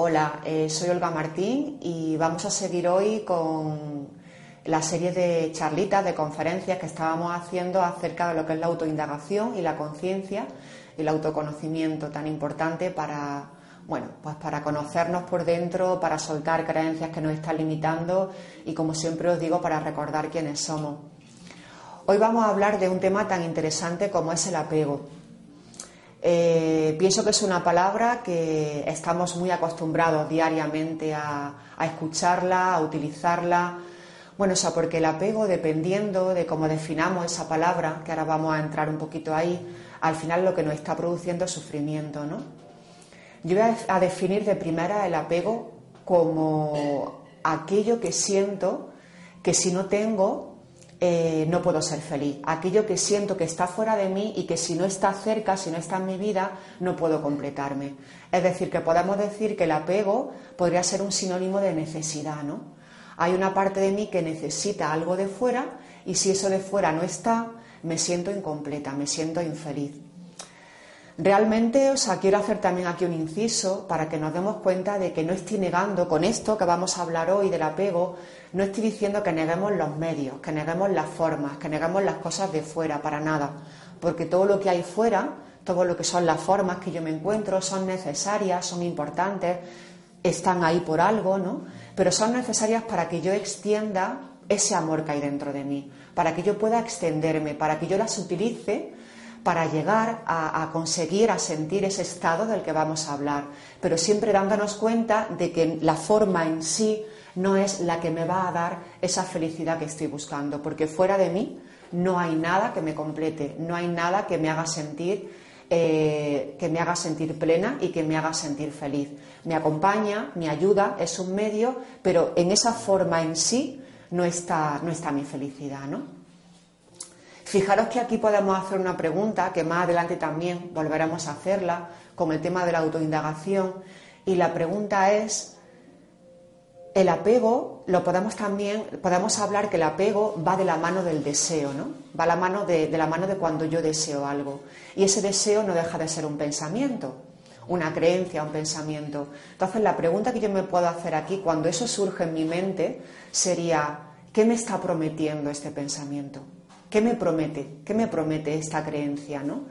Hola, eh, soy Olga Martín y vamos a seguir hoy con la serie de charlitas, de conferencias que estábamos haciendo acerca de lo que es la autoindagación y la conciencia y el autoconocimiento tan importante para, bueno, pues para conocernos por dentro, para soltar creencias que nos están limitando y como siempre os digo, para recordar quiénes somos. Hoy vamos a hablar de un tema tan interesante como es el apego. Eh, pienso que es una palabra que estamos muy acostumbrados diariamente a, escucharla, a utilizarla. Bueno, o sea, porque el apego, dependiendo de cómo definamos esa palabra, que ahora vamos a entrar un poquito ahí, al final lo que nos está produciendo es sufrimiento, ¿no? Yo voy a definir de primera el apego como aquello que siento que si no tengo eh, no puedo ser feliz. Aquello que siento que está fuera de mí y que si no está cerca, si no está en mi vida, no puedo completarme. Es decir, que podemos decir que el apego podría ser un sinónimo de necesidad, ¿no? Hay una parte de mí que necesita algo de fuera y si eso de fuera no está, me siento incompleta, me siento infeliz. Realmente, o sea, quiero hacer también aquí un inciso para que nos demos cuenta de que no estoy negando con esto que vamos a hablar hoy del apego, no estoy diciendo que neguemos los medios, que neguemos las formas, que neguemos las cosas de fuera, para nada, porque todo lo que hay fuera, todo lo que son las formas que yo me encuentro, son necesarias, son importantes, están ahí por algo, ¿no? Pero son necesarias para que yo extienda ese amor que hay dentro de mí, para que yo pueda extenderme, para que yo las utilice para llegar a, conseguir, a sentir ese estado del que vamos a hablar, pero siempre dándonos cuenta de que la forma en sí no es la que me va a dar esa felicidad que estoy buscando, porque fuera de mí no hay nada que me complete, no hay nada que me haga sentir eh, que me haga sentir plena y que me haga sentir feliz. Me acompaña, me ayuda, es un medio, pero en esa forma en sí no está, no está mi felicidad, ¿no? Fijaros que aquí podemos hacer una pregunta que más adelante también volveremos a hacerla con el tema de la autoindagación. Y la pregunta es el apego lo podemos también podemos hablar que el apego va de la mano del deseo no va la mano de, de la mano de cuando yo deseo algo. Y ese deseo no deja de ser un pensamiento una creencia un pensamiento. Entonces la pregunta que yo me puedo hacer aquí cuando eso surge en mi mente sería qué me está prometiendo este pensamiento ¿Qué me promete? ¿Qué me promete esta creencia? ¿no?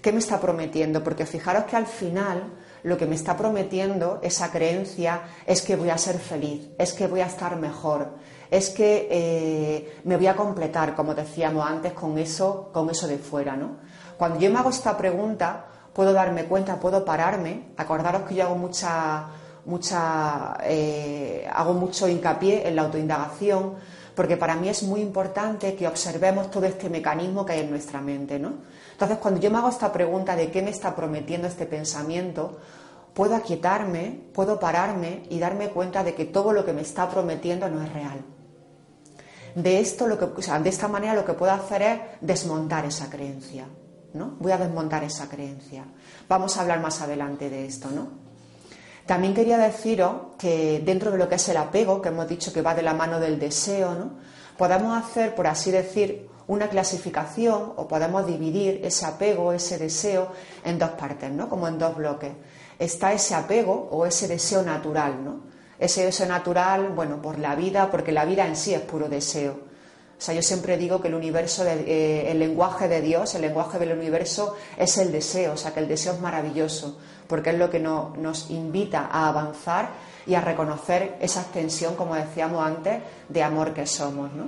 ¿Qué me está prometiendo? Porque fijaros que al final lo que me está prometiendo esa creencia es que voy a ser feliz, es que voy a estar mejor, es que eh, me voy a completar, como decíamos antes, con eso, con eso de fuera. ¿no? Cuando yo me hago esta pregunta, puedo darme cuenta, puedo pararme. Acordaros que yo hago mucha, mucha, eh, hago mucho hincapié en la autoindagación porque para mí es muy importante que observemos todo este mecanismo que hay en nuestra mente, ¿no? Entonces, cuando yo me hago esta pregunta de qué me está prometiendo este pensamiento, puedo aquietarme, puedo pararme y darme cuenta de que todo lo que me está prometiendo no es real. De esto, lo que, de esta manera, lo que puedo hacer es desmontar esa creencia, ¿no? Voy a desmontar esa creencia. Vamos a hablar más adelante de esto, ¿no? También quería deciros que dentro de lo que es el apego, que hemos dicho que va de la mano del deseo, ¿no? podemos hacer, por así decir, una clasificación o podemos dividir ese apego, ese deseo, en dos partes, ¿no? como en dos bloques. Está ese apego o ese deseo natural, ¿no? Ese deseo natural, bueno, por la vida, porque la vida en sí es puro deseo. O sea, yo siempre digo que el universo, eh, el lenguaje de Dios, el lenguaje del universo es el deseo, o sea, que el deseo es maravilloso, porque es lo que nos invita a avanzar y a reconocer esa extensión, como decíamos antes, de amor que somos, ¿no?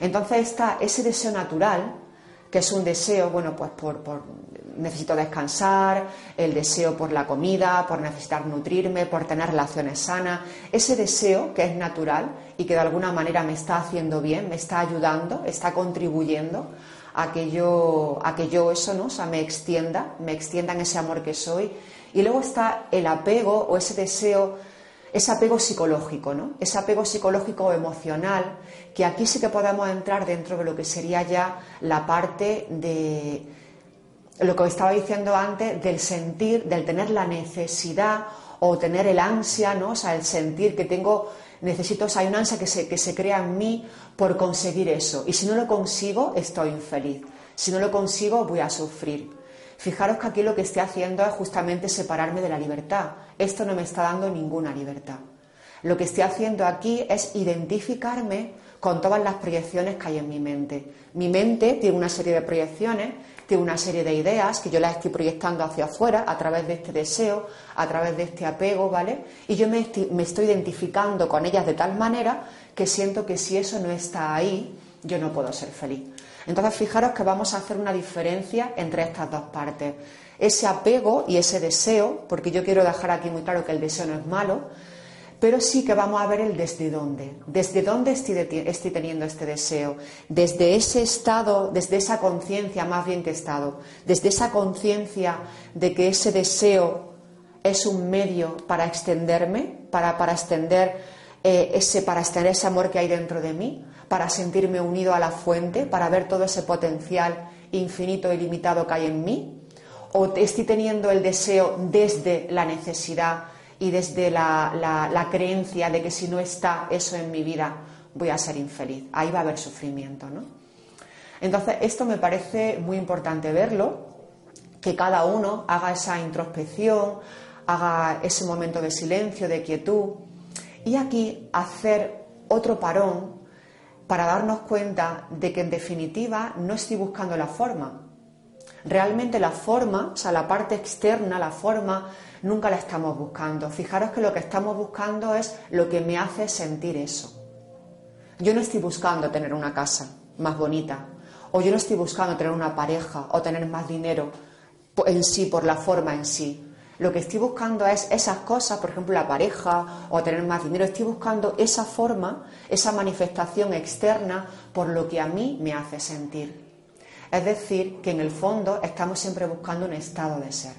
Entonces está ese deseo natural, que es un deseo, bueno, pues por, necesito descansar, el deseo por la comida, por necesitar nutrirme, por tener relaciones sanas, ese deseo que es natural y que de alguna manera me está haciendo bien, me está ayudando, está contribuyendo a que yo, a que yo eso, ¿no? O sea, me extienda, me extienda en ese amor que soy. Y luego está el apego o ese deseo, ese apego psicológico, ¿no? Ese apego psicológico o emocional, que aquí sí que podemos entrar dentro de lo que sería ya la parte de lo que estaba diciendo antes, del sentir, del tener la necesidad o tener el ansia, ¿no? O sea, el sentir que tengo, necesito, o sea, hay una ansia que se, que se crea en mí por conseguir eso. Y si no lo consigo, estoy infeliz. Si no lo consigo, voy a sufrir. Fijaros que aquí lo que estoy haciendo es justamente separarme de la libertad. Esto no me está dando ninguna libertad. Lo que estoy haciendo aquí es identificarme con todas las proyecciones que hay en mi mente. Mi mente tiene una serie de proyecciones tiene una serie de ideas que yo las estoy proyectando hacia afuera a través de este deseo, a través de este apego, ¿vale? Y yo me estoy, identificando con ellas de tal manera que siento que si eso no está ahí, yo no puedo ser feliz. Entonces, fijaros que vamos a hacer una diferencia entre estas dos partes. Ese apego y ese deseo, porque yo quiero dejar aquí muy claro que el deseo no es malo, pero sí que vamos a ver el desde dónde, desde dónde estoy, teniendo este deseo, desde ese estado, desde esa conciencia más bien que estado, desde esa conciencia de que ese deseo es un medio para extenderme, para, para extender eh, ese, para extender ese amor que hay dentro de mí, para sentirme unido a la fuente, para ver todo ese potencial infinito y limitado que hay en mí, o estoy teniendo el deseo desde la necesidad y desde la, creencia de que si no está eso en mi vida voy a ser infeliz. Ahí va a haber sufrimiento, ¿no? Entonces, esto me parece muy importante verlo, que cada uno haga esa introspección, haga ese momento de silencio, de quietud, y aquí hacer otro parón para darnos cuenta de que en definitiva no estoy buscando la forma. Realmente la forma, o sea, la parte externa, la forma nunca la estamos buscando. Fijaros que lo que estamos buscando es lo que me hace sentir eso. Yo no estoy buscando tener una casa más bonita, o yo no estoy buscando tener una pareja o tener más dinero en sí, por la forma en sí. Lo que estoy buscando es esas cosas, por ejemplo, la pareja o tener más dinero. Estoy buscando esa forma, esa manifestación externa por lo que a mí me hace sentir. Es decir, que en el fondo estamos siempre buscando un estado de ser.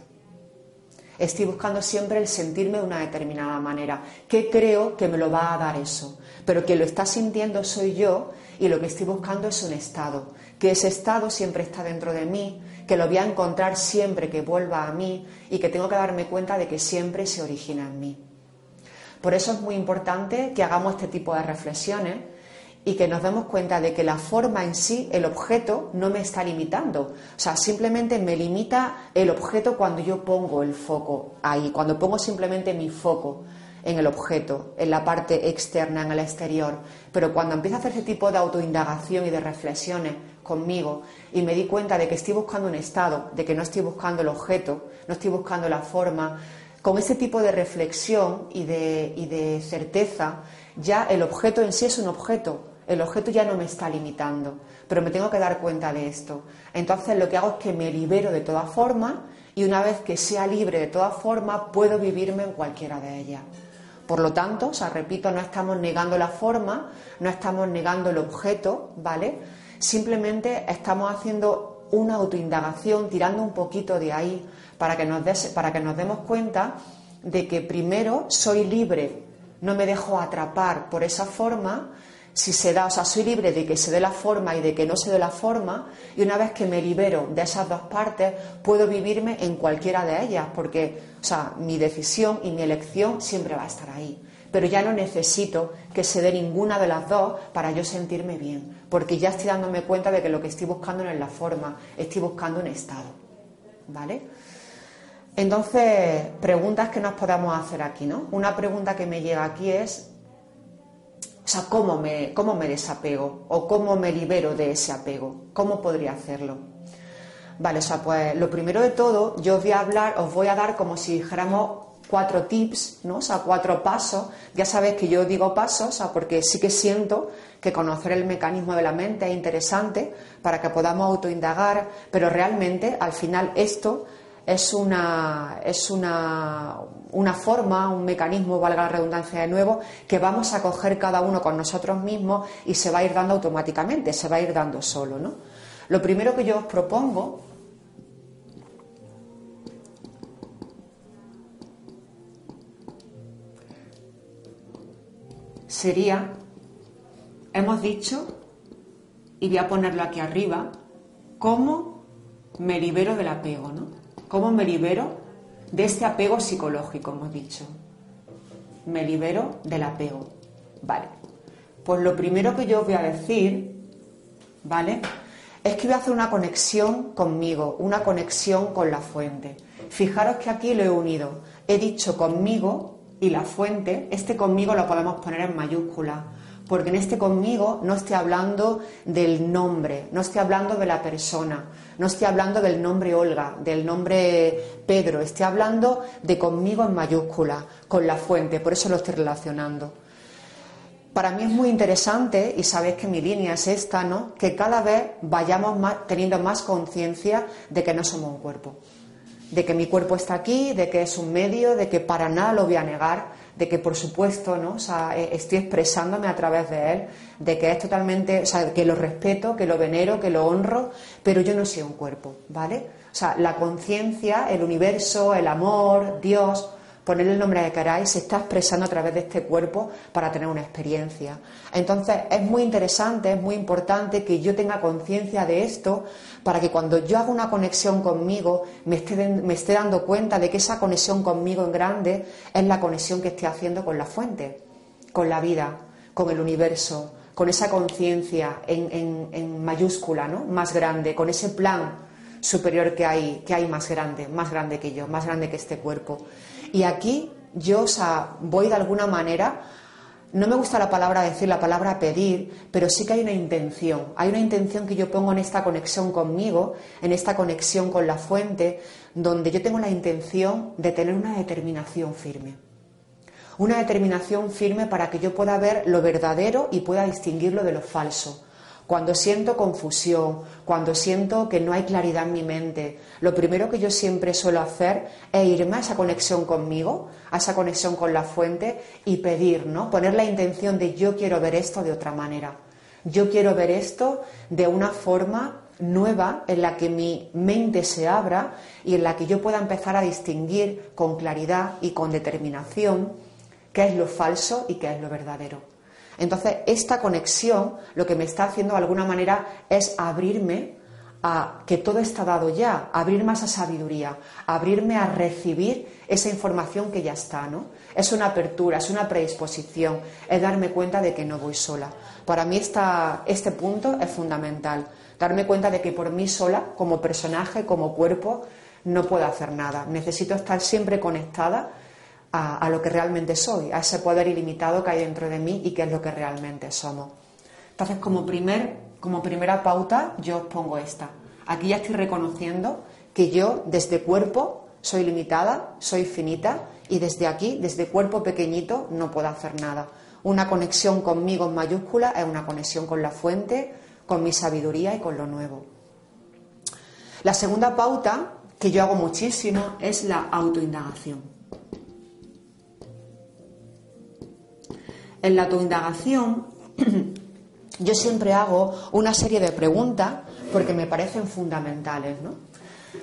Estoy buscando siempre el sentirme de una determinada manera. ¿Qué creo que me lo va a dar eso? Pero que lo está sintiendo soy yo y lo que estoy buscando es un estado. Que ese estado siempre está dentro de mí, que lo voy a encontrar siempre que vuelva a mí y que tengo que darme cuenta de que siempre se origina en mí. Por eso es muy importante que hagamos este tipo de reflexiones y que nos demos cuenta de que la forma en sí, el objeto, no me está limitando. O sea, simplemente me limita el objeto cuando yo pongo el foco ahí, cuando pongo simplemente mi foco en el objeto, en la parte externa, en el exterior. Pero cuando empiezo a hacer ese tipo de autoindagación y de reflexiones conmigo y me di cuenta de que estoy buscando un estado, de que no estoy buscando el objeto, no estoy buscando la forma, con ese tipo de reflexión y de, y de certeza, ya el objeto en sí es un objeto, el objeto ya no me está limitando, pero me tengo que dar cuenta de esto. Entonces lo que hago es que me libero de toda forma y una vez que sea libre de toda forma puedo vivirme en cualquiera de ellas. Por lo tanto, o sea, repito, no estamos negando la forma, no estamos negando el objeto, ¿vale? Simplemente estamos haciendo una autoindagación, tirando un poquito de ahí para que nos, para que nos demos cuenta de que primero soy libre, no me dejo atrapar por esa forma, si se da, o sea, soy libre de que se dé la forma y de que no se dé la forma, y una vez que me libero de esas dos partes, puedo vivirme en cualquiera de ellas, porque, o sea, mi decisión y mi elección siempre va a estar ahí. Pero ya no necesito que se dé ninguna de las dos para yo sentirme bien, porque ya estoy dándome cuenta de que lo que estoy buscando no es la forma, estoy buscando un estado. ¿Vale? Entonces, preguntas que nos podamos hacer aquí, ¿no? Una pregunta que me llega aquí es, o sea, ¿cómo me, ¿cómo me desapego? ¿O cómo me libero de ese apego? ¿Cómo podría hacerlo? Vale, o sea, pues lo primero de todo, yo os voy a hablar, os voy a dar como si dijéramos cuatro tips, ¿no? O sea, cuatro pasos. Ya sabéis que yo digo pasos, o sea, porque sí que siento que conocer el mecanismo de la mente es interesante para que podamos autoindagar, pero realmente al final esto es una, es una, una forma, un mecanismo, valga la redundancia de nuevo, que vamos a coger cada uno con nosotros mismos y se va a ir dando automáticamente, se va a ir dando solo. ¿no? Lo primero que yo os propongo sería, hemos dicho, y voy a ponerlo aquí arriba, cómo me libero del apego, ¿no? ¿Cómo me libero de este apego psicológico, hemos dicho? Me libero del apego. Vale. Pues lo primero que yo voy a decir, ¿vale? Es que voy a hacer una conexión conmigo, una conexión con la fuente. Fijaros que aquí lo he unido. He dicho conmigo y la fuente, este conmigo lo podemos poner en mayúscula, porque en este conmigo no estoy hablando del nombre, no estoy hablando de la persona, no estoy hablando del nombre Olga, del nombre Pedro, estoy hablando de conmigo en mayúscula, con la fuente, por eso lo estoy relacionando. Para mí es muy interesante, y sabéis que mi línea es esta, ¿no? Que cada vez vayamos teniendo más conciencia de que no somos un cuerpo de que mi cuerpo está aquí, de que es un medio, de que para nada lo voy a negar, de que por supuesto ¿no? Eh, estoy expresándome a través de él, de que es totalmente, o sea, que lo respeto, que lo venero, que lo honro, pero yo no soy un cuerpo, ¿vale? O sea, la conciencia, el universo, el amor, Dios, ponerle el nombre que queráis, se está expresando a través de este cuerpo para tener una experiencia. Entonces, es muy interesante, es muy importante que yo tenga conciencia de esto para que cuando yo haga una conexión conmigo me esté, me esté dando cuenta de que esa conexión conmigo en grande es la conexión que estoy haciendo con la fuente, con la vida, con el universo, con esa conciencia en, en, mayúscula, ¿no? más grande, con ese plan superior que hay, que hay más grande, más grande que yo, más grande que este cuerpo. Y aquí yo, o sea, voy de alguna manera, no me gusta la palabra decir, la palabra pedir, pero sí que hay una intención. Hay una intención que yo pongo en esta conexión conmigo, en esta conexión con la fuente, donde yo tengo la intención de tener una determinación firme. Una determinación firme para que yo pueda ver lo verdadero y pueda distinguirlo de lo falso cuando siento confusión, cuando siento que no hay claridad en mi mente, lo primero que yo siempre suelo hacer es irme a esa conexión conmigo, a esa conexión con la fuente y pedir, ¿no? Poner la intención de yo quiero ver esto de otra manera. Yo quiero ver esto de una forma nueva en la que mi mente se abra y en la que yo pueda empezar a distinguir con claridad y con determinación qué es lo falso y qué es lo verdadero. Entonces, esta conexión lo que me está haciendo de alguna manera es abrirme a que todo está dado ya, abrirme a esa sabiduría, abrirme a recibir esa información que ya está, ¿no? Es una apertura, es una predisposición, es darme cuenta de que no voy sola. Para mí este punto es fundamental, darme cuenta de que por mí sola, como personaje, como cuerpo, no puedo hacer nada. Necesito estar siempre conectada a, lo que realmente soy, a ese poder ilimitado que hay dentro de mí y que es lo que realmente somos. Entonces, como, primer, como primera pauta, yo os pongo esta. Aquí ya estoy reconociendo que yo, desde cuerpo, soy limitada, soy finita y desde aquí, desde cuerpo pequeñito, no puedo hacer nada. Una conexión conmigo en mayúscula es una conexión con la fuente, con mi sabiduría y con lo nuevo. La segunda pauta, que yo hago muchísimo, es la autoindagación. En la autoindagación yo siempre hago una serie de preguntas porque me parecen fundamentales. ¿no?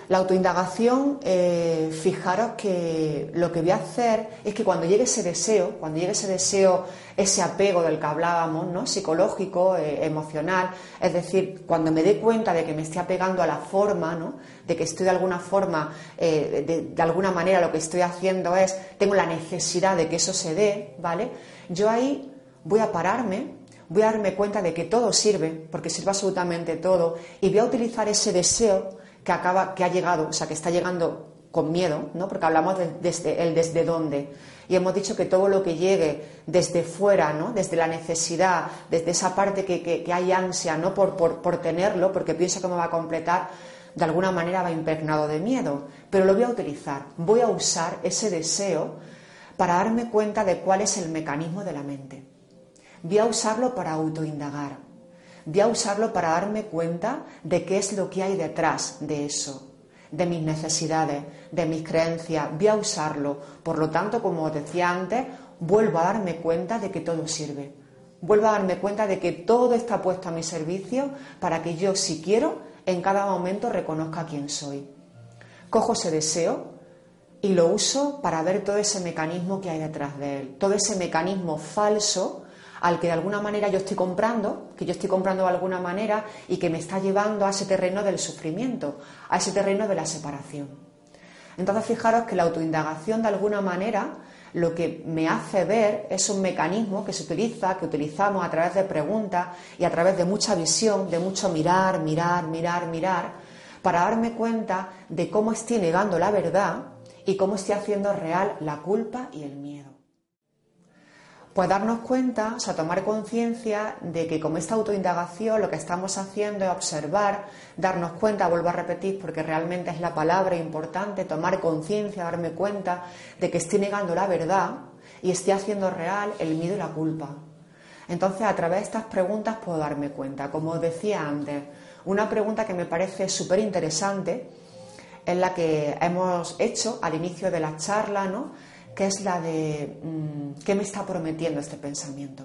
La autoindagación, eh, fijaros que lo que voy a hacer es que cuando llegue ese deseo, cuando llegue ese deseo, ese apego del que hablábamos, ¿no? psicológico, eh, emocional, es decir, cuando me dé cuenta de que me estoy apegando a la forma, ¿no? de que estoy de alguna forma, eh, de, de alguna manera lo que estoy haciendo es, tengo la necesidad de que eso se dé, ¿vale? Yo ahí voy a pararme, voy a darme cuenta de que todo sirve, porque sirve absolutamente todo, y voy a utilizar ese deseo que acaba, que ha llegado, o sea, que está llegando con miedo, ¿no? Porque hablamos de, desde el desde dónde. Y hemos dicho que todo lo que llegue desde fuera, ¿no? Desde la necesidad, desde esa parte que, hay ansia, ¿no? Por, por, tenerlo, porque pienso que me va a completar, de alguna manera va impregnado de miedo. Pero lo voy a utilizar. Voy a usar ese deseo para darme cuenta de cuál es el mecanismo de la mente. Voy a usarlo para autoindagar. Voy a usarlo para darme cuenta de qué es lo que hay detrás de eso. de mis necesidades, de mis creencias, voy a usarlo. Por lo tanto, como os decía antes, vuelvo a darme cuenta de que todo sirve. Vuelvo a darme cuenta de que todo está puesto a mi servicio para que yo, si quiero, en cada momento reconozca quién soy. Cojo ese deseo y lo uso para ver todo ese mecanismo que hay detrás de él, todo ese mecanismo falso al que de alguna manera yo estoy comprando, que yo estoy comprando de alguna manera y que me está llevando a ese terreno del sufrimiento, a ese terreno de la separación. Entonces fijaros que la autoindagación de alguna manera lo que me hace ver es un mecanismo que se utiliza, que utilizamos a través de preguntas y a través de mucha visión, de mucho mirar, mirar, mirar, mirar, para darme cuenta de cómo estoy negando la verdad y cómo estoy haciendo real la culpa y el miedo. Pues darnos cuenta, o sea, tomar conciencia de que como esta autoindagación lo que estamos haciendo es observar, darnos cuenta, vuelvo a repetir porque realmente es la palabra importante, tomar conciencia, darme cuenta de que estoy negando la verdad y estoy haciendo real el miedo y la culpa. Entonces, a través de estas preguntas puedo darme cuenta. Como decía antes, una pregunta que me parece súper interesante es la que hemos hecho al inicio de la charla, ¿no? Que es la de mm, ¿qué me está prometiendo este pensamiento?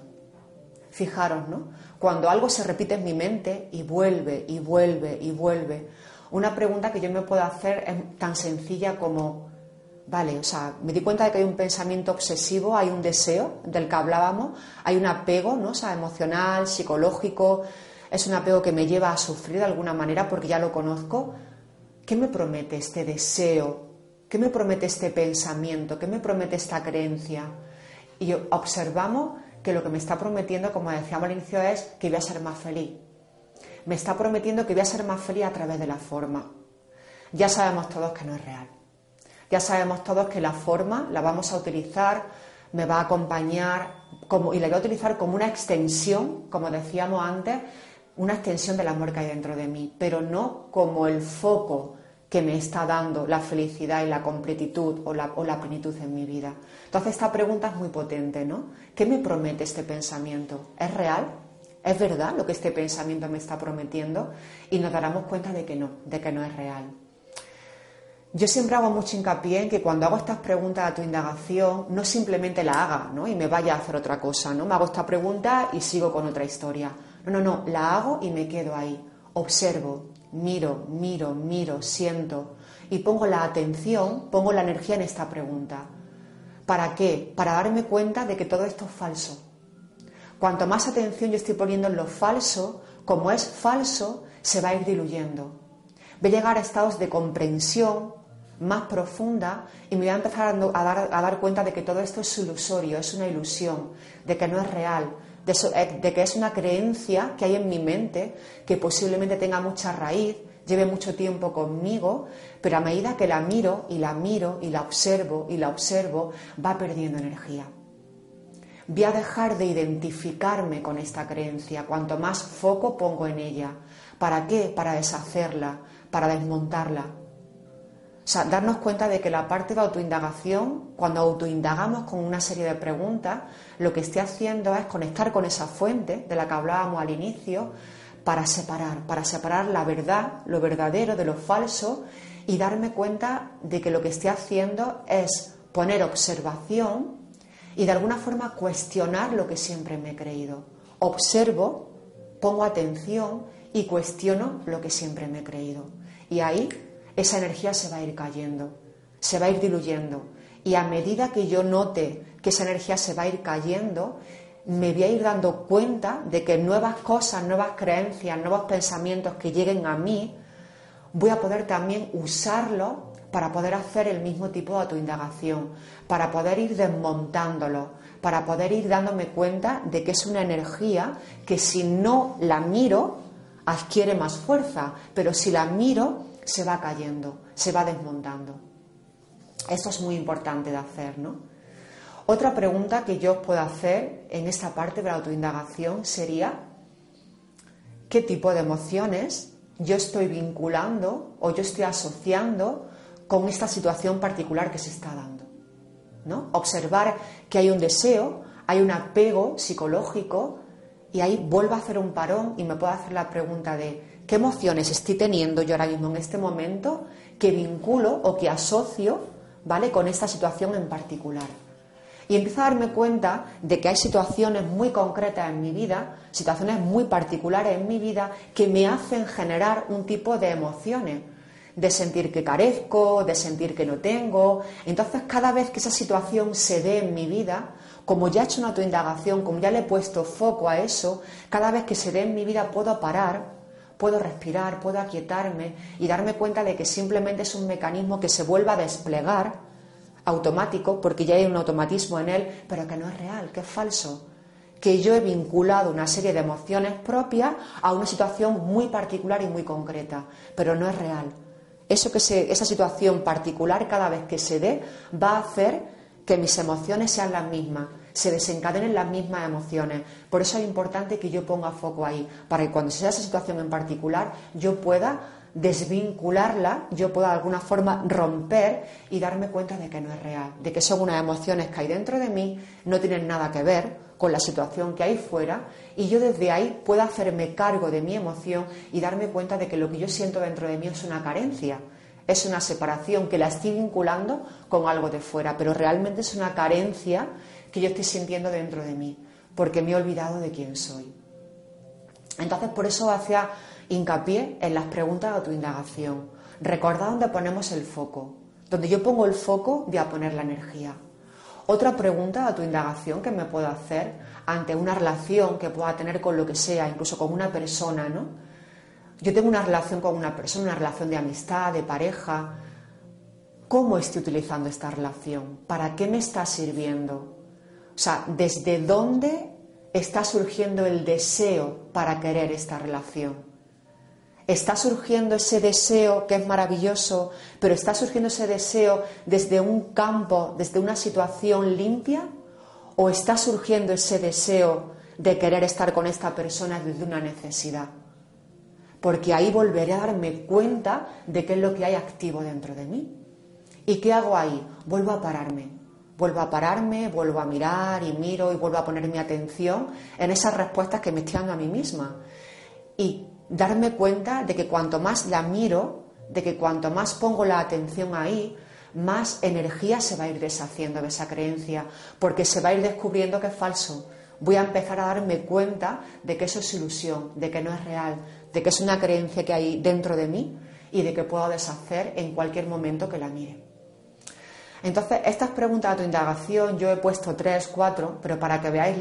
Fijaros, ¿no? Cuando algo se repite en mi mente y vuelve y vuelve y vuelve, una pregunta que yo me puedo hacer es tan sencilla como, vale, o sea, me di cuenta de que hay un pensamiento obsesivo, hay un deseo del que hablábamos, hay un apego, ¿no? O sea, emocional, psicológico, es un apego que me lleva a sufrir de alguna manera porque ya lo conozco. ¿Qué me promete este deseo ¿Qué me promete este pensamiento? ¿Qué me promete esta creencia? Y observamos que lo que me está prometiendo, como decíamos al inicio, es que voy a ser más feliz. Me está prometiendo que voy a ser más feliz a través de la forma. Ya sabemos todos que no es real. Ya sabemos todos que la forma la vamos a utilizar, me va a acompañar y la voy a utilizar como una extensión, como decíamos antes, una extensión del amor que hay dentro de mí, pero no como el foco que me está dando la felicidad y la completitud o la, plenitud en mi vida. Entonces esta pregunta es muy potente, ¿no? ¿Qué me promete este pensamiento? ¿Es real? ¿Es verdad lo que este pensamiento me está prometiendo? Y nos daremos cuenta de que no, de que no es real. Yo siempre hago mucho hincapié en que cuando hago estas preguntas a tu indagación, no simplemente la haga ¿no? y me vaya a hacer otra cosa, ¿no? Me hago esta pregunta y sigo con otra historia. No, no, no, la hago y me quedo ahí. Observo, miro, miro, miro, siento y pongo la atención, pongo la energía en esta pregunta. ¿Para qué? Para darme cuenta de que todo esto es falso. Cuanto más atención yo estoy poniendo en lo falso, como es falso, se va a ir diluyendo. Voy a llegar a estados de comprensión más profunda y me voy a empezar a dar, a dar cuenta de que todo esto es ilusorio, es una ilusión, de que no es real, eh, de, que es una creencia que hay en mi mente que posiblemente tenga mucha raíz, lleve mucho tiempo conmigo, pero a medida que la miro y la miro y la observo y la observo, va perdiendo energía. Voy a dejar de identificarme con esta creencia, cuanto más foco pongo en ella. ¿Para qué? Para deshacerla, para desmontarla. O sea, darnos cuenta de que la parte de autoindagación, cuando autoindagamos con una serie de preguntas, lo que esté haciendo es conectar con esa fuente de la que hablábamos al inicio para separar, para separar la verdad, lo verdadero de lo falso y darme cuenta de que lo que esté haciendo es poner observación y de alguna forma cuestionar lo que siempre me he creído. Observo, pongo atención y cuestiono lo que siempre me he creído. Y ahí esa energía se va a ir cayendo, se va a ir diluyendo. Y a medida que yo note que esa energía se va a ir cayendo, me voy a ir dando cuenta de que nuevas cosas, nuevas creencias, nuevos pensamientos que lleguen a mí, voy a poder también usarlo para poder hacer el mismo tipo de autoindagación, para poder ir desmontándolo, para poder ir dándome cuenta de que es una energía que si no la miro, adquiere más fuerza, pero si la miro, se va cayendo, se va desmontando. Esto es muy importante de hacer, ¿no? Otra pregunta que yo os puedo hacer en esta parte de la autoindagación sería ¿qué tipo de emociones yo estoy vinculando o yo estoy asociando con esta situación particular que se está dando? ¿No? Observar que hay un deseo, hay un apego psicológico y ahí vuelvo a hacer un parón y me puedo hacer la pregunta de ¿qué qué emociones estoy teniendo yo ahora mismo en este momento que vinculo o que asocio, ¿vale? Con esta situación en particular. Y empiezo a darme cuenta de que hay situaciones muy concretas en mi vida, situaciones muy particulares en mi vida, que me hacen generar un tipo de emociones, de sentir que carezco, de sentir que no tengo. Entonces, cada vez que esa situación se dé en mi vida, como ya he hecho una autoindagación, como ya le he puesto foco a eso, cada vez que se dé en mi vida puedo parar, puedo respirar, puedo aquietarme y darme cuenta de que simplemente es un mecanismo que se vuelva a desplegar automático, porque ya hay un automatismo en él, pero que no es real, que es falso. Que yo he vinculado una serie de emociones propias a una situación muy particular y muy concreta, pero no es real. Eso que esa situación particular, cada vez que se dé, va a hacer que mis emociones sean las mismas, se desencadenen las mismas emociones. Por eso es importante que yo ponga foco ahí, para que cuando sea esa situación en particular, yo pueda desvincularla, yo pueda de alguna forma romper y darme cuenta de que no es real, de que son unas emociones que hay dentro de mí, no tienen nada que ver con la situación que hay fuera y yo desde ahí pueda hacerme cargo de mi emoción y darme cuenta de que lo que yo siento dentro de mí es una carencia, es una separación que la estoy vinculando con algo de fuera, pero realmente es una carencia que yo estoy sintiendo dentro de mí, porque me he olvidado de quién soy. Entonces, por eso hacia hincapié en las preguntas de autoindagación. Recordad dónde ponemos el foco. Donde yo pongo el foco, voy a poner la energía. Otra pregunta de autoindagación que me puedo hacer ante una relación que pueda tener con lo que sea, incluso con una persona, ¿no? Yo tengo una relación con una persona, una relación de amistad, de pareja. ¿Cómo estoy utilizando esta relación? ¿Para qué me está sirviendo? O sea, ¿desde dónde está surgiendo el deseo para querer esta relación? está surgiendo ese deseo que es maravilloso, pero está surgiendo ese deseo desde un campo, desde una situación limpia, o está surgiendo ese deseo de querer estar con esta persona desde una necesidad. Porque ahí volveré a darme cuenta de qué es lo que hay activo dentro de mí. ¿Y qué hago ahí? Vuelvo a pararme. Vuelvo a pararme, vuelvo a mirar y miro y vuelvo a poner mi atención en esas respuestas que me estoy dando a mí misma. Y darme cuenta de que cuanto más la miro, de que cuanto más pongo la atención ahí, más energía se va a ir deshaciendo de esa creencia, porque se va a ir descubriendo que es falso. Voy a empezar a darme cuenta de que eso es ilusión, de que no es real, de que es una creencia que hay dentro de mí y de que puedo deshacer en cualquier momento que la mire. Entonces, estas preguntas de tu indagación, yo he puesto tres, cuatro, pero para que veáis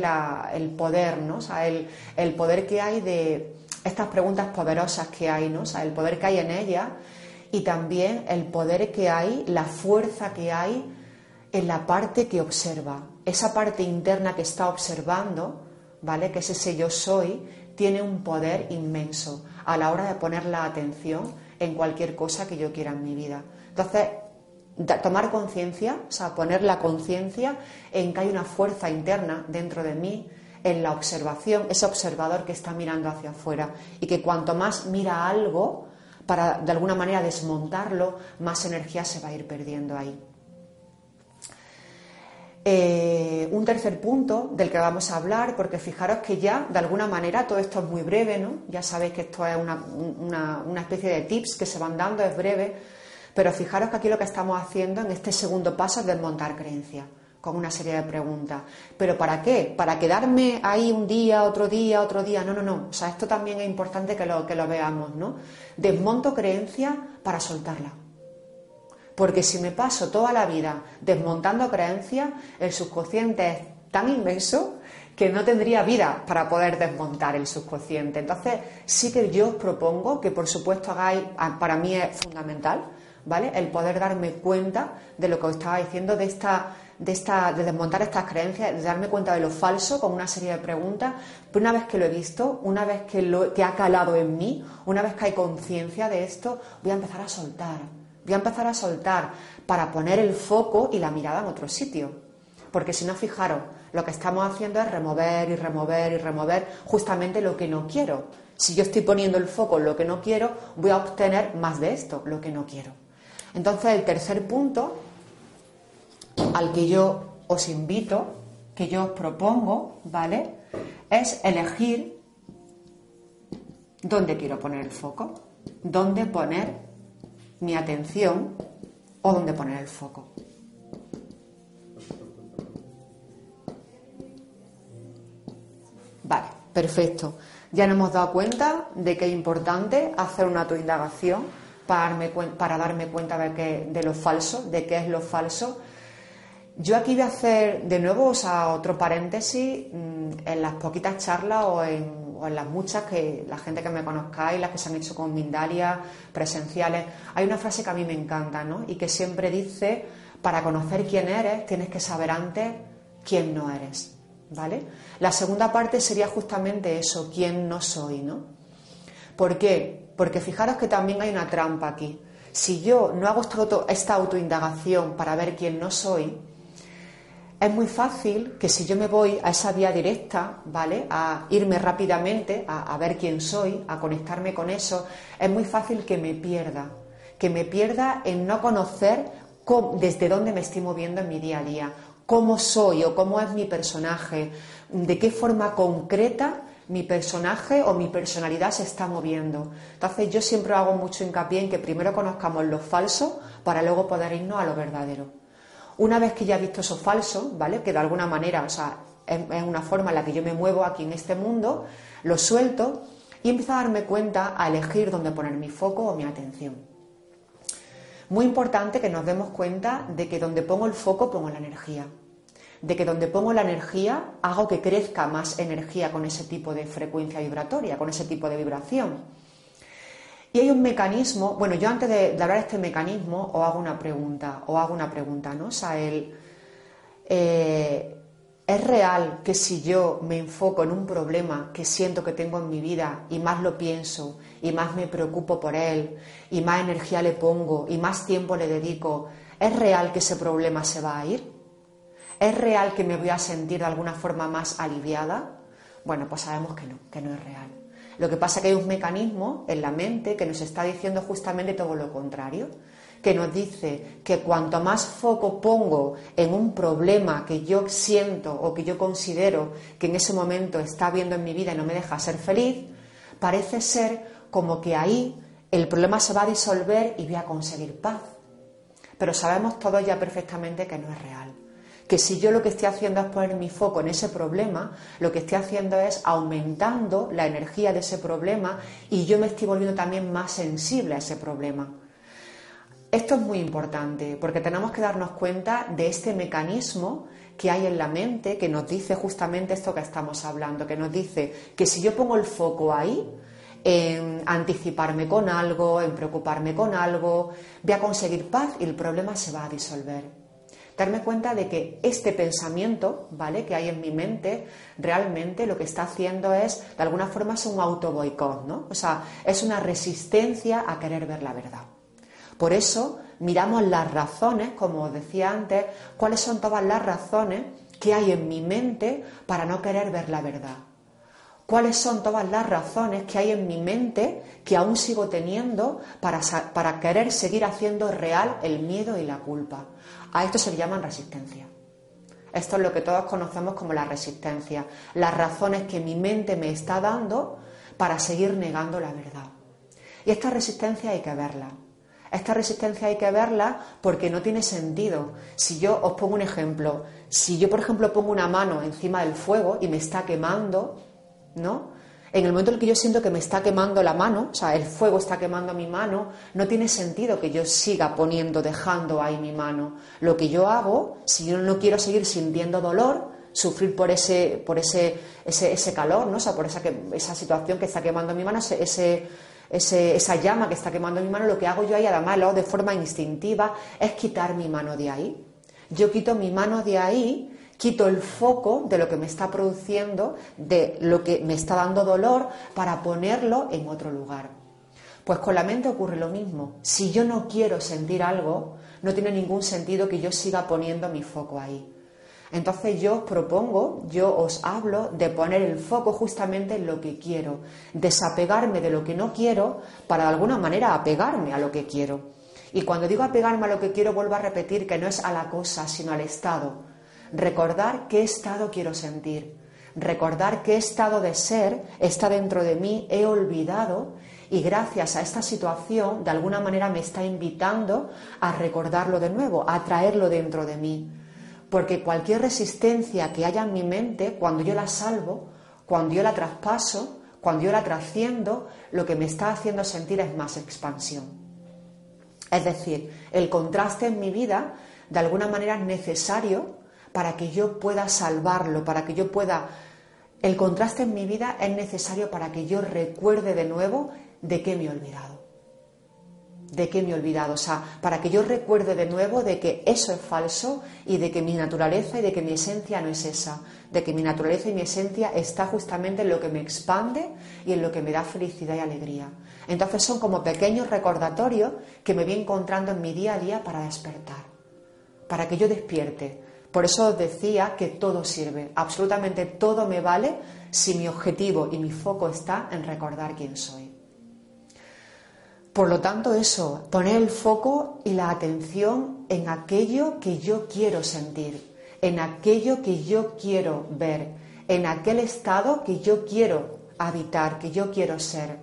el poder, ¿no? O sea, el poder que hay de, estas preguntas poderosas que hay, ¿no? el poder que hay en ella y también el poder que hay, la fuerza que hay en la parte que observa. Esa parte interna que está observando, ¿vale? Que es ese yo soy, tiene un poder inmenso a la hora de poner la atención en cualquier cosa que yo quiera en mi vida. Entonces, tomar conciencia, o sea, poner la conciencia en que hay una fuerza interna dentro de mí en la observación, ese observador que está mirando hacia afuera y que cuanto más mira algo, para de alguna manera desmontarlo, más energía se va a ir perdiendo ahí. Eh, un tercer punto del que vamos a hablar, porque fijaros que ya de alguna manera todo esto es muy breve, ¿no? Ya sabéis que esto es una, una especie de tips que se van dando, es breve, pero fijaros que aquí lo que estamos haciendo en este segundo paso es desmontar creencias con una serie de preguntas. ¿Pero para qué? ¿Para quedarme ahí un día, otro día, otro día? No, no, no. O sea, esto también es importante que lo, que lo veamos, ¿no? Desmonto creencia para soltarla. Porque si me paso toda la vida desmontando creencias, el subconsciente es tan inmenso que no tendría vida para poder desmontar el subconsciente. Entonces, sí que yo os propongo que, por supuesto, hagáis, para mí es fundamental, ¿vale? El poder darme cuenta de lo que os estaba diciendo, de esta de, esta, de desmontar estas creencias, de darme cuenta de lo falso con una serie de preguntas, pero una vez que lo he visto, una vez que, lo, que ha calado en mí, una vez que hay conciencia de esto, voy a empezar a soltar, voy a empezar a soltar para poner el foco y la mirada en otro sitio. Porque si no, fijaros, lo que estamos haciendo es remover y remover y remover justamente lo que no quiero. Si yo estoy poniendo el foco en lo que no quiero, voy a obtener más de esto, lo que no quiero. Entonces, el tercer punto al que yo os invito, que yo os propongo, ¿vale? Es elegir ¿Dónde quiero poner el foco? ¿Dónde poner mi atención o dónde poner el foco? Vale, perfecto. Ya nos hemos dado cuenta de que es importante hacer una autoindagación para darme, cuenta de, de lo falso, de qué es lo falso. Yo aquí voy a hacer de nuevo otro paréntesis mm, en las poquitas charlas o en, las muchas que la gente que me conozcáis, las que se han hecho con Mindalia, presenciales. Hay una frase que a mí me encanta ¿no? y que siempre dice, para conocer quién eres tienes que saber antes quién no eres. ¿Vale? La segunda parte sería justamente eso, quién no soy, ¿no? ¿Por qué? Porque fijaros que también hay una trampa aquí. Si yo no hago esta, autoindagación para ver quién no soy, es muy fácil que si yo me voy a esa vía directa, ¿vale? A irme rápidamente, a, ver quién soy, a conectarme con eso, es muy fácil que me pierda. Que me pierda en no conocer desde dónde me estoy moviendo en mi día a día, cómo soy o cómo es mi personaje, de qué forma concreta mi personaje o mi personalidad se está moviendo. Entonces yo siempre hago mucho hincapié en que primero conozcamos lo falso para luego poder irnos a lo verdadero. Una vez que ya he visto eso falso, ¿vale? Que de alguna manera, o sea, es, una forma en la que yo me muevo aquí en este mundo, lo suelto y empiezo a darme cuenta a elegir dónde poner mi foco o mi atención. Muy importante que nos demos cuenta de que donde pongo el foco pongo la energía de que donde pongo la energía hago que crezca más energía con ese tipo de frecuencia vibratoria, con ese tipo de vibración. Y hay un mecanismo, bueno, yo antes de, hablar de este mecanismo os hago una pregunta, o hago una pregunta, ¿no? O sea, el, eh, ¿es real que si yo me enfoco en un problema que siento que tengo en mi vida y más lo pienso y más me preocupo por él y más energía le pongo y más tiempo le dedico, ¿es real que ese problema se va a ir? ¿Es real que me voy a sentir de alguna forma más aliviada? Bueno, pues sabemos que no, que no es real. Lo que pasa es que hay un mecanismo en la mente que nos está diciendo justamente todo lo contrario, que nos dice que cuanto más foco pongo en un problema que yo siento o que yo considero que en ese momento está viendo en mi vida y no me deja ser feliz, parece ser como que ahí el problema se va a disolver y voy a conseguir paz. Pero sabemos todos ya perfectamente que no es real que si yo lo que estoy haciendo es poner mi foco en ese problema, lo que estoy haciendo es aumentando la energía de ese problema y yo me estoy volviendo también más sensible a ese problema. Esto es muy importante porque tenemos que darnos cuenta de este mecanismo que hay en la mente que nos dice justamente esto que estamos hablando, que nos dice que si yo pongo el foco ahí, en anticiparme con algo, en preocuparme con algo, voy a conseguir paz y el problema se va a disolver darme cuenta de que este pensamiento, ¿vale? Que hay en mi mente, realmente lo que está haciendo es, de alguna forma, es un auto boicot, ¿no? O sea, es una resistencia a querer ver la verdad. Por eso miramos las razones, como os decía antes, cuáles son todas las razones que hay en mi mente para no querer ver la verdad. ¿Cuáles son todas las razones que hay en mi mente que aún sigo teniendo para, para querer seguir haciendo real el miedo y la culpa? A esto se le llaman resistencia. Esto es lo que todos conocemos como la resistencia, las razones que mi mente me está dando para seguir negando la verdad. Y esta resistencia hay que verla. Esta resistencia hay que verla porque no tiene sentido. Si yo os pongo un ejemplo, si yo por ejemplo pongo una mano encima del fuego y me está quemando, ¿no? En el momento en el que yo siento que me está quemando la mano, o sea, el fuego está quemando mi mano, no tiene sentido que yo siga poniendo, dejando ahí mi mano. Lo que yo hago, si yo no quiero seguir sintiendo dolor, sufrir por ese, por ese, ese, calor, ¿no? O sea, por esa, esa situación que está quemando mi mano, ese, esa llama que está quemando mi mano, lo que hago yo ahí, además lo de forma instintiva, es quitar mi mano de ahí. Yo quito mi mano de ahí quito el foco de lo que me está produciendo, de lo que me está dando dolor, para ponerlo en otro lugar. Pues con la mente ocurre lo mismo. Si yo no quiero sentir algo, no tiene ningún sentido que yo siga poniendo mi foco ahí. Entonces yo os propongo, yo os hablo de poner el foco justamente en lo que quiero, desapegarme de lo que no quiero para de alguna manera apegarme a lo que quiero. Y cuando digo apegarme a lo que quiero, vuelvo a repetir que no es a la cosa, sino al estado recordar qué estado quiero sentir, recordar qué estado de ser está dentro de mí, he olvidado y gracias a esta situación de alguna manera me está invitando a recordarlo de nuevo, a traerlo dentro de mí. Porque cualquier resistencia que haya en mi mente, cuando yo la salvo, cuando yo la traspaso, cuando yo la trasciendo, lo que me está haciendo sentir es más expansión. Es decir, el contraste en mi vida de alguna manera es necesario para que yo pueda salvarlo, para que yo pueda... El contraste en mi vida es necesario para que yo recuerde de nuevo de qué me he olvidado. ¿De qué me he olvidado? O sea, para que yo recuerde de nuevo de que eso es falso y de que mi naturaleza y de que mi esencia no es esa. De que mi naturaleza y mi esencia está justamente en lo que me expande y en lo que me da felicidad y alegría. Entonces son como pequeños recordatorios que me voy encontrando en mi día a día para despertar. Para que yo despierte. Por eso decía que todo sirve. Absolutamente todo me vale si mi objetivo y mi foco está en recordar quién soy. Por lo tanto, eso, poner el foco y la atención en aquello que yo quiero sentir, en aquello que yo quiero ver, en aquel estado que yo quiero habitar, que yo quiero ser.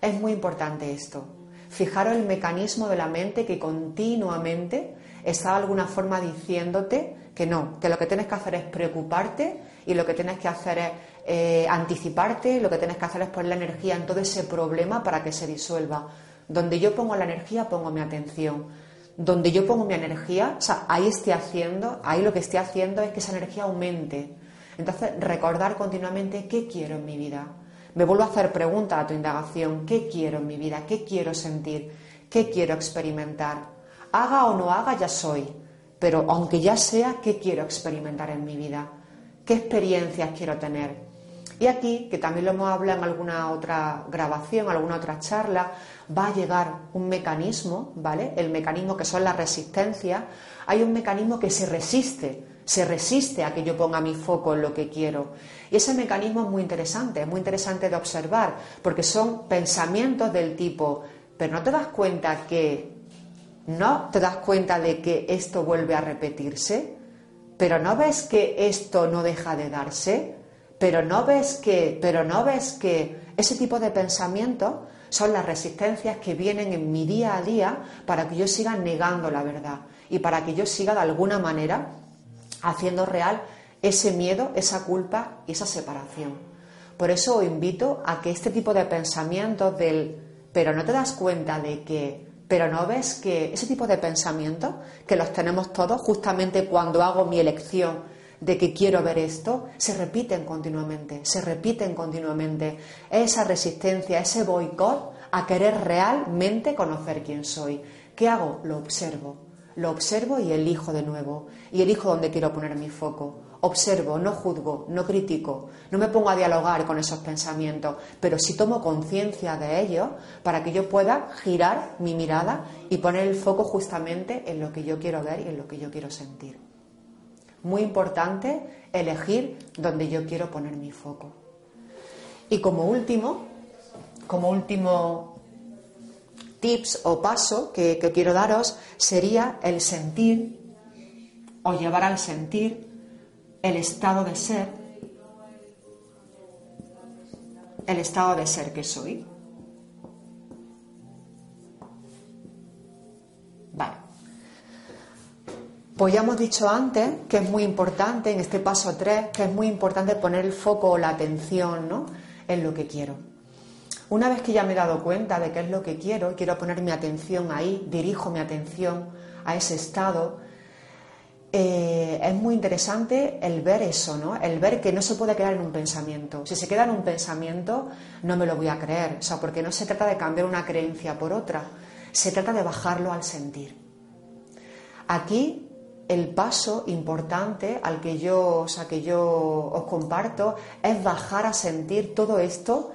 Es muy importante esto. Fijaros el mecanismo de la mente que continuamente está de alguna forma diciéndote que no, que lo que tienes que hacer es preocuparte y lo que tienes que hacer es eh, anticiparte, lo que tienes que hacer es poner la energía en todo ese problema para que se disuelva. Donde yo pongo la energía, pongo mi atención. Donde yo pongo mi energía, o sea, ahí estoy haciendo, ahí lo que estoy haciendo es que esa energía aumente. Entonces, recordar continuamente qué quiero en mi vida. Me vuelvo a hacer preguntas a tu indagación, ¿qué quiero en mi vida? ¿Qué quiero sentir? ¿Qué quiero experimentar? Haga o no haga, ya soy. Pero aunque ya sea, ¿qué quiero experimentar en mi vida? ¿Qué experiencias quiero tener? Y aquí, que también lo hemos hablado en alguna otra grabación, alguna otra charla, va a llegar un mecanismo, ¿vale? El mecanismo que son las resistencias. Hay un mecanismo que se resiste, se resiste a que yo ponga mi foco en lo que quiero. Y ese mecanismo es muy interesante, es muy interesante de observar, porque son pensamientos del tipo, pero no te das cuenta que, no te das cuenta de que esto vuelve a repetirse, pero no ves que esto no deja de darse, pero no ves que, pero no ves que ese tipo de pensamientos son las resistencias que vienen en mi día a día para que yo siga negando la verdad y para que yo siga de alguna manera haciendo real ese miedo, esa culpa y esa separación. Por eso os invito a que este tipo de pensamientos del pero no te das cuenta de que, pero no ves que ese tipo de pensamientos que los tenemos todos justamente cuando hago mi elección de que quiero ver esto, se repiten continuamente, se repiten continuamente. Esa resistencia, ese boicot a querer realmente conocer quién soy. ¿Qué hago? Lo observo. Lo observo y elijo de nuevo. Y elijo dónde quiero poner mi foco. Observo, no juzgo, no critico, no me pongo a dialogar con esos pensamientos, pero sí tomo conciencia de ellos para que yo pueda girar mi mirada y poner el foco justamente en lo que yo quiero ver y en lo que yo quiero sentir. Muy importante elegir donde yo quiero poner mi foco. Y como último, como último tips o paso que, que quiero daros sería el sentir o llevar al sentir el estado de ser, el estado de ser que soy. Pues ya hemos dicho antes que es muy importante, en este paso 3, que es muy importante poner el foco o la atención ¿no? en lo que quiero. Una vez que ya me he dado cuenta de qué es lo que quiero, quiero poner mi atención ahí, dirijo mi atención a ese estado, eh, es muy interesante el ver eso, ¿no? El ver que no se puede quedar en un pensamiento. Si se queda en un pensamiento, no me lo voy a creer. O sea, porque no se trata de cambiar una creencia por otra, se trata de bajarlo al sentir. Aquí el paso importante al que yo, o que yo os comparto es bajar a sentir todo esto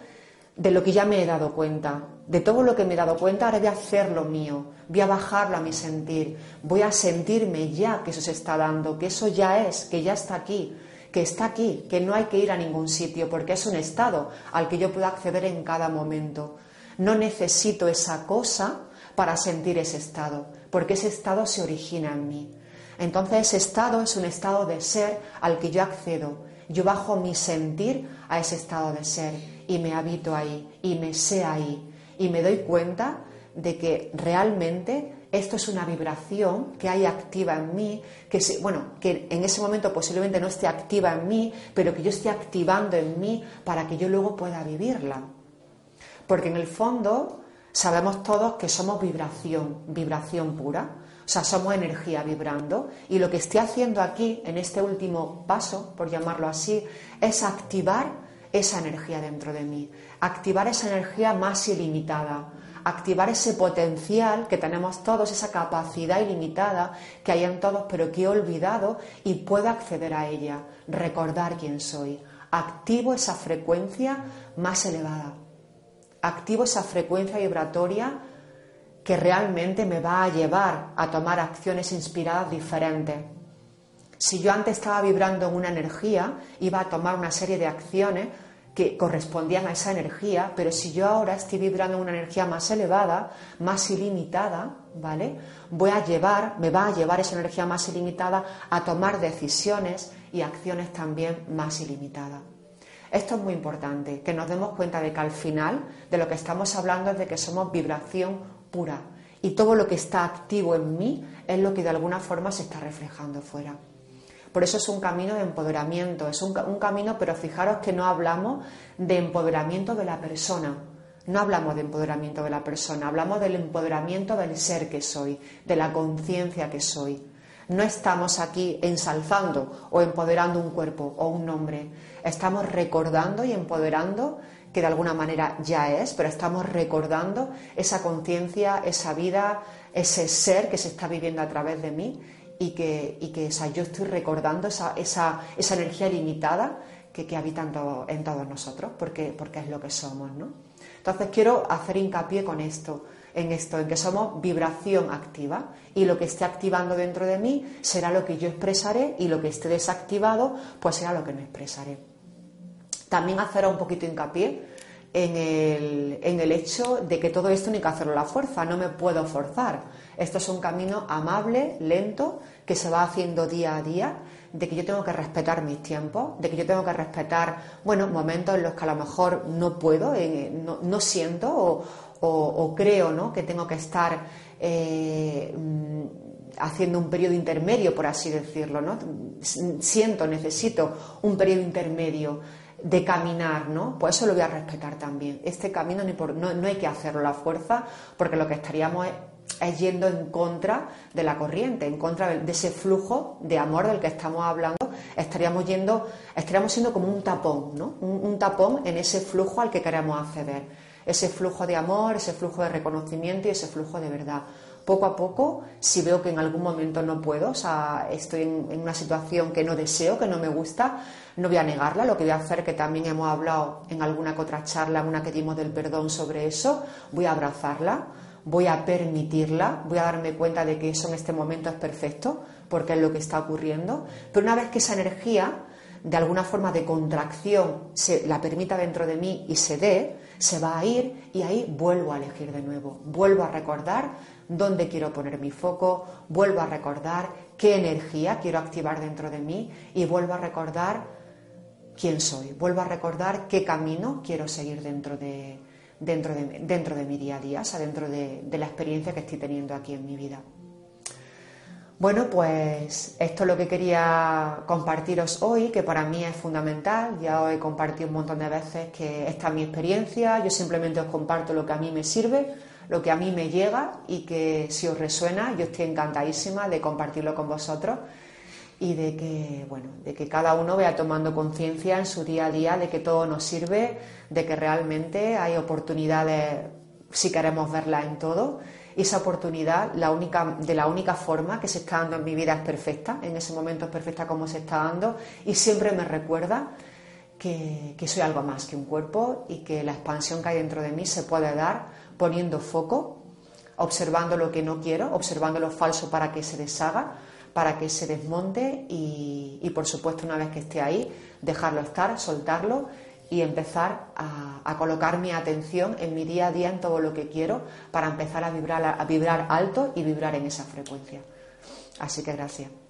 de lo que ya me he dado cuenta. De todo lo que me he dado cuenta, ahora voy a hacerlo mío, voy a bajarlo a mi sentir, voy a sentirme ya que eso se está dando, que eso ya es, que ya está aquí, que está aquí, que no hay que ir a ningún sitio, porque es un estado al que yo puedo acceder en cada momento. No necesito esa cosa para sentir ese estado, porque ese estado se origina en mí. Entonces ese estado es un estado de ser al que yo accedo yo bajo mi sentir a ese estado de ser y me habito ahí y me sé ahí y me doy cuenta de que realmente esto es una vibración que hay activa en mí, que bueno, que en ese momento posiblemente no esté activa en mí, pero que yo esté activando en mí para que yo luego pueda vivirla. Porque en el fondo sabemos todos que somos vibración, vibración pura. O sea, somos energía vibrando y lo que estoy haciendo aquí, en este último paso, por llamarlo así, es activar esa energía dentro de mí, activar esa energía más ilimitada, activar ese potencial que tenemos todos, esa capacidad ilimitada que hay en todos, pero que he olvidado y puedo acceder a ella, recordar quién soy. Activo esa frecuencia más elevada, activo esa frecuencia vibratoria que realmente me va a llevar a tomar acciones inspiradas diferentes. Si yo antes estaba vibrando en una energía, iba a tomar una serie de acciones que correspondían a esa energía, pero si yo ahora estoy vibrando una energía más elevada, más ilimitada, ¿vale? Voy a llevar, me va a llevar esa energía más ilimitada a tomar decisiones y acciones también más ilimitadas. Esto es muy importante, que nos demos cuenta de que al final de lo que estamos hablando es de que somos vibración pura y todo lo que está activo en mí es lo que de alguna forma se está reflejando fuera. Por eso es un camino de empoderamiento, es un, camino, pero fijaros que no hablamos de empoderamiento de la persona, no hablamos de empoderamiento de la persona, hablamos del empoderamiento del ser que soy, de la conciencia que soy. No estamos aquí ensalzando o empoderando un cuerpo o un nombre, estamos recordando y empoderando que de alguna manera ya es, pero estamos recordando esa conciencia, esa vida, ese ser que se está viviendo a través de mí y que, y que yo estoy recordando esa, esa, esa energía limitada que, que habita en, todos nosotros, porque, porque es lo que somos. ¿no? Entonces quiero hacer hincapié con esto, en esto, en que somos vibración activa y lo que esté activando dentro de mí será lo que yo expresaré y lo que esté desactivado pues será lo que no expresaré. También hacer un poquito hincapié en el, en el, hecho de que todo esto hay que hacerlo a la fuerza, no me puedo forzar. Esto es un camino amable, lento, que se va haciendo día a día, de que yo tengo que respetar mis tiempos, de que yo tengo que respetar, bueno, momentos en los que a lo mejor no puedo, no, siento o, creo ¿no? que tengo que estar eh, mm, haciendo un periodo intermedio, por así decirlo, ¿no? Siento, necesito un periodo intermedio de caminar, ¿no? Pues eso lo voy a respetar también. Este camino no, no hay que hacerlo a la fuerza, porque lo que estaríamos es es yendo en contra de la corriente, en contra de ese flujo de amor del que estamos hablando, estaríamos yendo, estaríamos siendo como un tapón, ¿no? Un, tapón en ese flujo al que queremos acceder, ese flujo de amor, ese flujo de reconocimiento y ese flujo de verdad. Poco a poco, si veo que en algún momento no puedo, o sea, estoy en, una situación que no deseo, que no me gusta, no voy a negarla, lo que voy a hacer, que también hemos hablado en alguna que otra charla, en una que dimos del perdón sobre eso, voy a abrazarla, voy a permitirla, voy a darme cuenta de que eso en este momento es perfecto, porque es lo que está ocurriendo, pero una vez que esa energía, de alguna forma de contracción, se la permita dentro de mí y se dé, se va a ir y ahí vuelvo a elegir de nuevo, vuelvo a recordar dónde quiero poner mi foco, vuelvo a recordar qué energía quiero activar dentro de mí y vuelvo a recordar quién soy, vuelvo a recordar qué camino quiero seguir dentro de, dentro de, dentro de mi día a día, o sea, dentro de, de la experiencia que estoy teniendo aquí en mi vida. Bueno, pues esto es lo que quería compartiros hoy, que para mí es fundamental. Ya os he compartido un montón de veces que esta es mi experiencia, yo simplemente os comparto lo que a mí me sirve, lo que a mí me llega y que si os resuena, yo estoy encantadísima de compartirlo con vosotros y de que, bueno, de que cada uno vaya tomando conciencia en su día a día de que todo nos sirve, de que realmente hay oportunidades si queremos verlas en todo. Y esa oportunidad, la única, de la única forma que se está dando en mi vida es perfecta, en ese momento es perfecta como se está dando y siempre me recuerda que, que soy algo más que un cuerpo y que la expansión que hay dentro de mí se puede dar poniendo foco, observando lo que no quiero, observando lo falso para que se deshaga, para que se desmonte y, por supuesto una vez que esté ahí, dejarlo estar, soltarlo y empezar a, colocar mi atención en mi día a día en todo lo que quiero para empezar a vibrar, a vibrar alto y vibrar en esa frecuencia. Así que gracias.